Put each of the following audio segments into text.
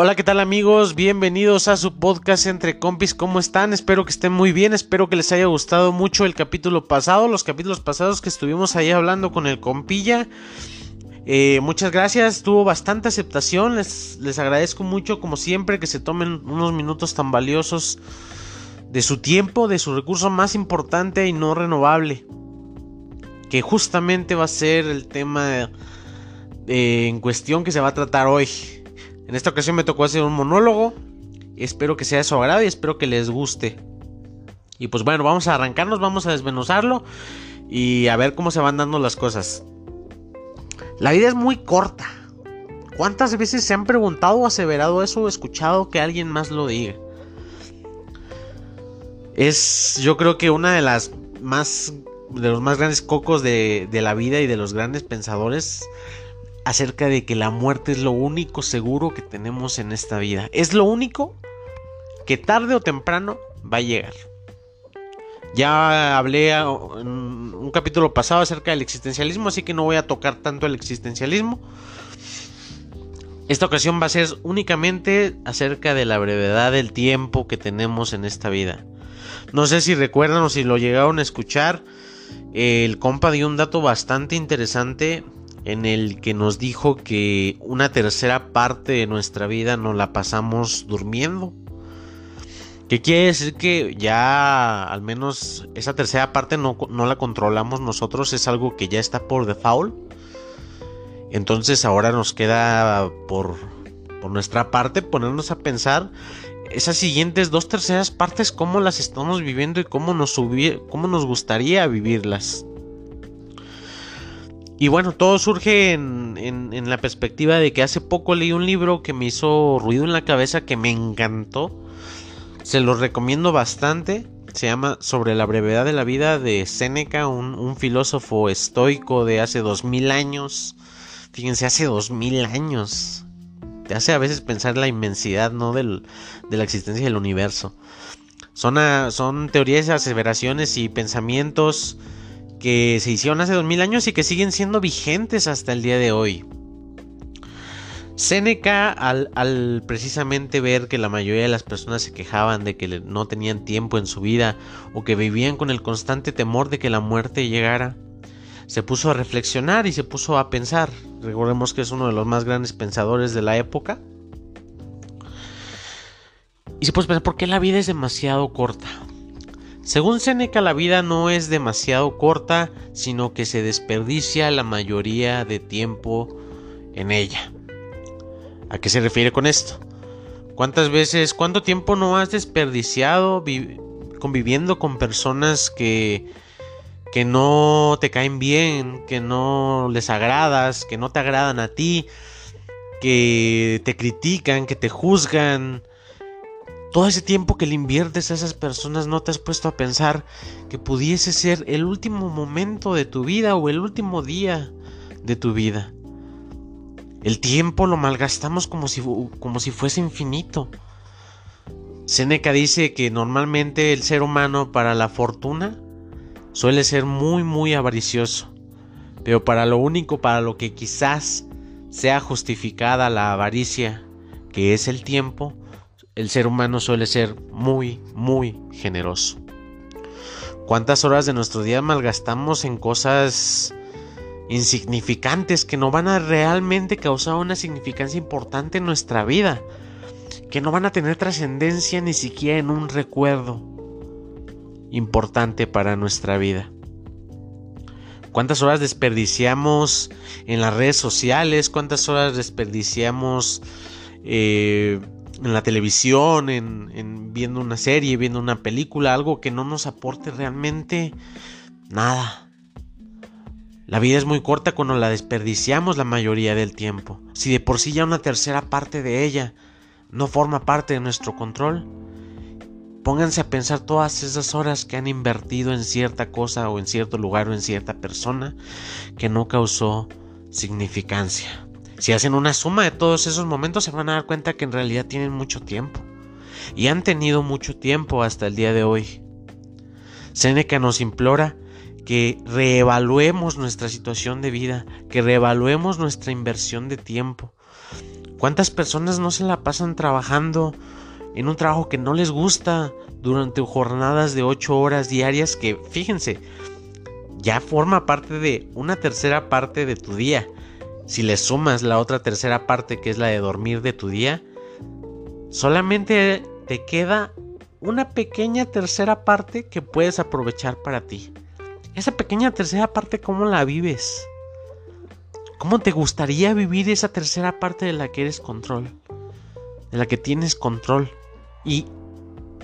Hola, ¿qué tal amigos? Bienvenidos a su podcast entre compis. ¿Cómo están? Espero que estén muy bien. Espero que les haya gustado mucho el capítulo pasado, los capítulos pasados que estuvimos ahí hablando con el compilla. Eh, muchas gracias, tuvo bastante aceptación. Les, les agradezco mucho, como siempre, que se tomen unos minutos tan valiosos de su tiempo, de su recurso más importante y no renovable. Que justamente va a ser el tema eh, en cuestión que se va a tratar hoy. En esta ocasión me tocó hacer un monólogo. Espero que sea de su agrado y espero que les guste. Y pues bueno, vamos a arrancarnos, vamos a desmenuzarlo y a ver cómo se van dando las cosas. La vida es muy corta. ¿Cuántas veces se han preguntado o aseverado eso o escuchado que alguien más lo diga? Es yo creo que una de las más de los más grandes cocos de, de la vida y de los grandes pensadores acerca de que la muerte es lo único seguro que tenemos en esta vida. Es lo único que tarde o temprano va a llegar. Ya hablé en un capítulo pasado acerca del existencialismo, así que no voy a tocar tanto el existencialismo. Esta ocasión va a ser únicamente acerca de la brevedad del tiempo que tenemos en esta vida. No sé si recuerdan o si lo llegaron a escuchar. El compa dio un dato bastante interesante en el que nos dijo que una tercera parte de nuestra vida nos la pasamos durmiendo. ¿Qué quiere decir que ya al menos esa tercera parte no, no, la controlamos nosotros? Es algo que ya está por default. Entonces ahora nos queda por, por nuestra parte ponernos a pensar esas siguientes dos terceras partes, cómo las estamos viviendo y cómo nos, cómo nos gustaría vivirlas. Y bueno, todo surge en, la perspectiva de que hace poco leí un libro que me hizo ruido en la cabeza, que me encantó. Se lo recomiendo bastante. Se llama Sobre la brevedad de la vida de Séneca, un, filósofo estoico de hace dos mil años. Fíjense, hace dos mil años. Te hace a veces pensar la inmensidad ¿no? de la existencia del universo. Son, son teorías, aseveraciones y pensamientos que se hicieron hace 2000 años y que siguen siendo vigentes hasta el día de hoy. Seneca, al, precisamente ver que la mayoría de las personas se quejaban de que no tenían tiempo en su vida o que vivían con el constante temor de que la muerte llegara, se puso a reflexionar y se puso a pensar. Recordemos que es uno de los más grandes pensadores de la época. Y se puso a pensar, ¿por qué la vida es demasiado corta? Según Seneca, la vida no es demasiado corta, sino que se desperdicia la mayoría de tiempo en ella. ¿A qué se refiere con esto? ¿Cuántas veces, cuánto tiempo no has desperdiciado conviviendo con personas que, que no te caen bien, que no les agradas, que no te agradan a ti, que te critican, que te juzgan, todo ese tiempo que le inviertes a esas personas no te has puesto a pensar que pudiese ser el último momento de tu vida o el último día de tu vida. El tiempo lo malgastamos como si, como si fuese infinito. Seneca dice que normalmente el ser humano para la fortuna suele ser muy muy avaricioso, pero para lo único para lo que quizás sea justificada la avaricia, que es el tiempo, el ser humano suele ser muy, muy generoso. ¿Cuántas horas de nuestro día malgastamos en cosas insignificantes que no van a realmente causar una significancia importante en nuestra vida? Que no van a tener trascendencia ni siquiera en un recuerdo importante para nuestra vida. ¿Cuántas horas desperdiciamos en las redes sociales? ¿Cuántas horas desperdiciamos eh, en la televisión, en, viendo una serie, viendo una película, algo que no nos aporte realmente nada. La vida es muy corta cuando la desperdiciamos la mayoría del tiempo. Si de por sí ya una tercera parte de ella no forma parte de nuestro control, pónganse a pensar todas esas horas que han invertido en cierta cosa o en cierto lugar o en cierta persona que no causó significancia. Si hacen una suma de todos esos momentos se van a dar cuenta que en realidad tienen mucho tiempo. Y han tenido mucho tiempo hasta el día de hoy. Seneca nos implora que reevaluemos nuestra situación de vida, que reevaluemos nuestra inversión de tiempo. ¿Cuántas personas no se la pasan trabajando en un trabajo que no les gusta durante jornadas de 8 horas diarias que, fíjense, ya forma parte de una tercera parte de tu día? Si le sumas la otra tercera parte que es la de dormir de tu día, solamente te queda una pequeña tercera parte que puedes aprovechar para ti. Esa pequeña tercera parte, ¿cómo la vives? ¿Cómo te gustaría vivir esa tercera parte de la que eres control? De la que tienes control. Y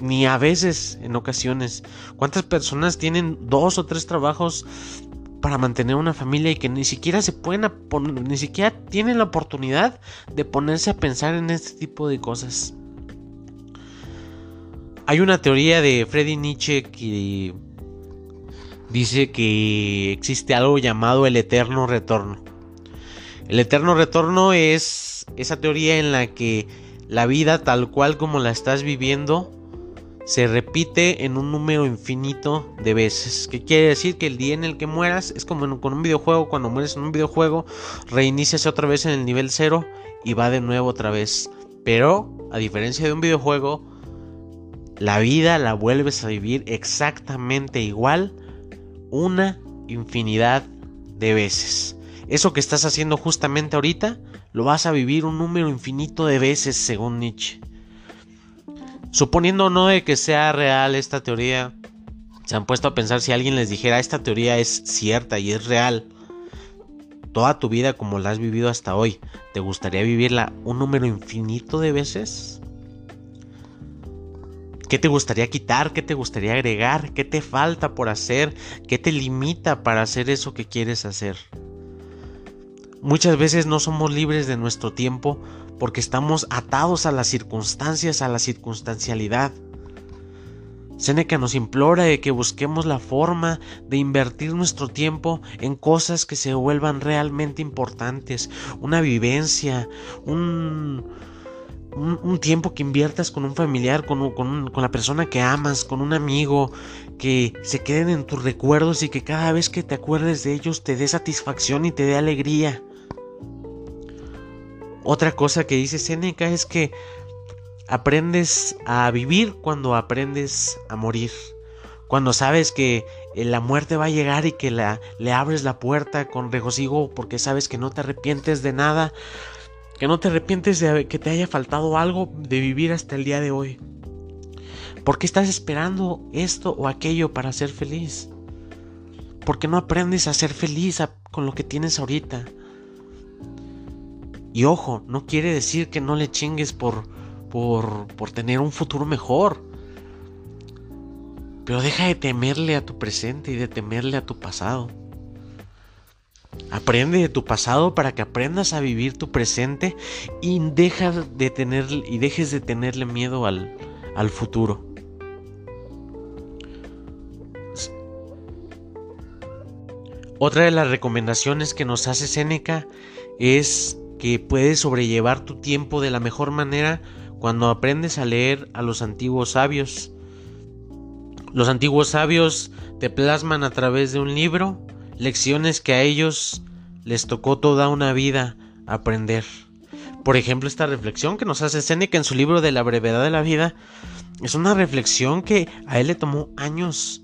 ni a veces, en ocasiones, ¿cuántas personas tienen dos o tres trabajos para mantener una familia y que ni siquiera se pueden, ni siquiera tienen la oportunidad de ponerse a pensar en este tipo de cosas? Hay una teoría de Freddy Nietzsche que dice que existe algo llamado el eterno retorno. El eterno retorno es esa teoría en la que la vida tal cual como la estás viviendo se repite en un número infinito de veces. ¿Qué quiere decir? Que el día en el que mueras es como con un videojuego. Cuando mueres en un videojuego, reinicias otra vez en el nivel cero y va de nuevo otra vez. Pero, a diferencia de un videojuego, la vida la vuelves a vivir exactamente igual una infinidad de veces. Eso que estás haciendo justamente ahorita lo vas a vivir un número infinito de veces según Nietzsche. Suponiendo no de que sea real esta teoría, se han puesto a pensar si alguien les dijera esta teoría es cierta y es real. Toda tu vida como la has vivido hasta hoy, ¿te gustaría vivirla un número infinito de veces? ¿Qué te gustaría quitar? ¿Qué te gustaría agregar? ¿Qué te falta por hacer? ¿Qué te limita para hacer eso que quieres hacer? Muchas veces no somos libres de nuestro tiempo porque estamos atados a las circunstancias, a la circunstancialidad. Seneca nos implora de que busquemos la forma de invertir nuestro tiempo en cosas que se vuelvan realmente importantes, una vivencia, un, un, tiempo que inviertas con un familiar, con, con, la persona que amas, con un amigo, que se queden en tus recuerdos y que cada vez que te acuerdes de ellos te dé satisfacción y te dé alegría. Otra cosa que dice Seneca es que aprendes a vivir cuando aprendes a morir. Cuando sabes que eh, la muerte va a llegar y que la, le abres la puerta con regocijo porque sabes que no te arrepientes de nada, que no te arrepientes de que te haya faltado algo de vivir hasta el día de hoy. ¿Por qué estás esperando esto o aquello para ser feliz? ¿Por qué no aprendes a ser feliz con lo que tienes ahorita? Y ojo, no quiere decir que no le chingues por, por, por tener un futuro mejor. Pero deja de temerle a tu presente y de temerle a tu pasado. Aprende de tu pasado para que aprendas a vivir tu presente y, deja de tener, y dejes de tenerle miedo al, al futuro. Otra de las recomendaciones que nos hace Seneca es que puedes sobrellevar tu tiempo de la mejor manera cuando aprendes a leer a los antiguos sabios. Los antiguos sabios te plasman a través de un libro lecciones que a ellos les tocó toda una vida aprender. Por ejemplo, esta reflexión que nos hace Seneca en su libro de la brevedad de la vida es una reflexión que a él le tomó años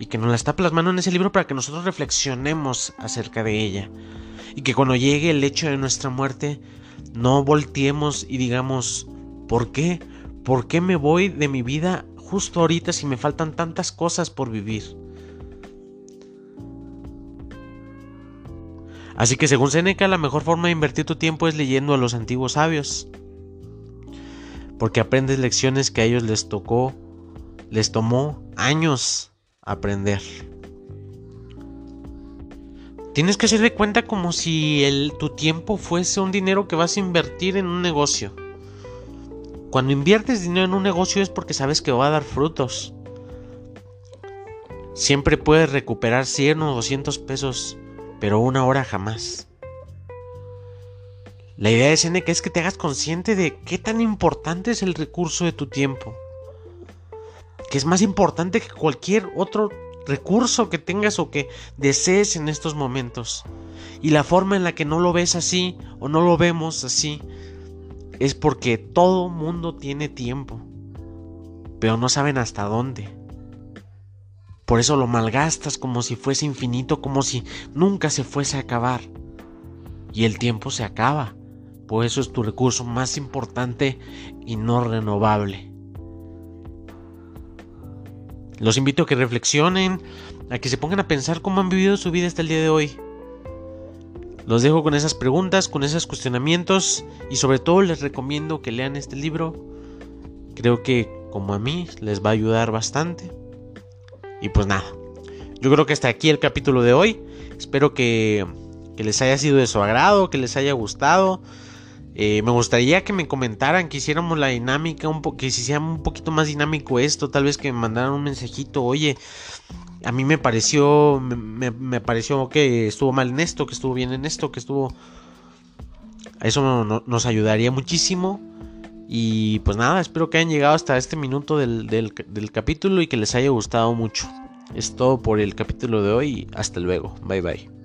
y que nos la está plasmando en ese libro para que nosotros reflexionemos acerca de ella. Y que cuando llegue el hecho de nuestra muerte, no volteemos y digamos, ¿por qué? ¿Por qué me voy de mi vida justo ahorita si me faltan tantas cosas por vivir? Así que según Seneca, la mejor forma de invertir tu tiempo es leyendo a los antiguos sabios. Porque aprendes lecciones que a ellos les tocó, les tomó años aprender. Tienes que hacer de cuenta como si el, tu tiempo fuese un dinero que vas a invertir en un negocio. Cuando inviertes dinero en un negocio es porque sabes que va a dar frutos. Siempre puedes recuperar 100 o 200 pesos pero una hora jamás. La idea de Seneca es que te hagas consciente de qué tan importante es el recurso de tu tiempo. Que es más importante que cualquier otro recurso que tengas o que desees en estos momentos. Y la forma en la que no lo ves así o no lo vemos así es porque todo mundo tiene tiempo, pero no saben hasta dónde. Por eso lo malgastas como si fuese infinito, como si nunca se fuese a acabar. Y el tiempo se acaba. Por eso es tu recurso más importante y no renovable. Los invito a que reflexionen, a que se pongan a pensar cómo han vivido su vida hasta el día de hoy. Los dejo con esas preguntas, con esos cuestionamientos y sobre todo les recomiendo que lean este libro. Creo que como a mí les va a ayudar bastante. Y pues nada, yo creo que hasta aquí el capítulo de hoy. Espero que, les haya sido de su agrado, que les haya gustado. Eh, me gustaría que me comentaran, que hiciéramos la dinámica, un que se un poquito más dinámico esto, tal vez que me mandaran un mensajito, oye, a mí me pareció, me, pareció que estuvo mal en esto, que estuvo bien en esto, que estuvo... Eso nos ayudaría muchísimo. Y pues nada, espero que hayan llegado hasta este minuto del, del capítulo y que les haya gustado mucho. Es todo por el capítulo de hoy. Hasta luego. Bye bye.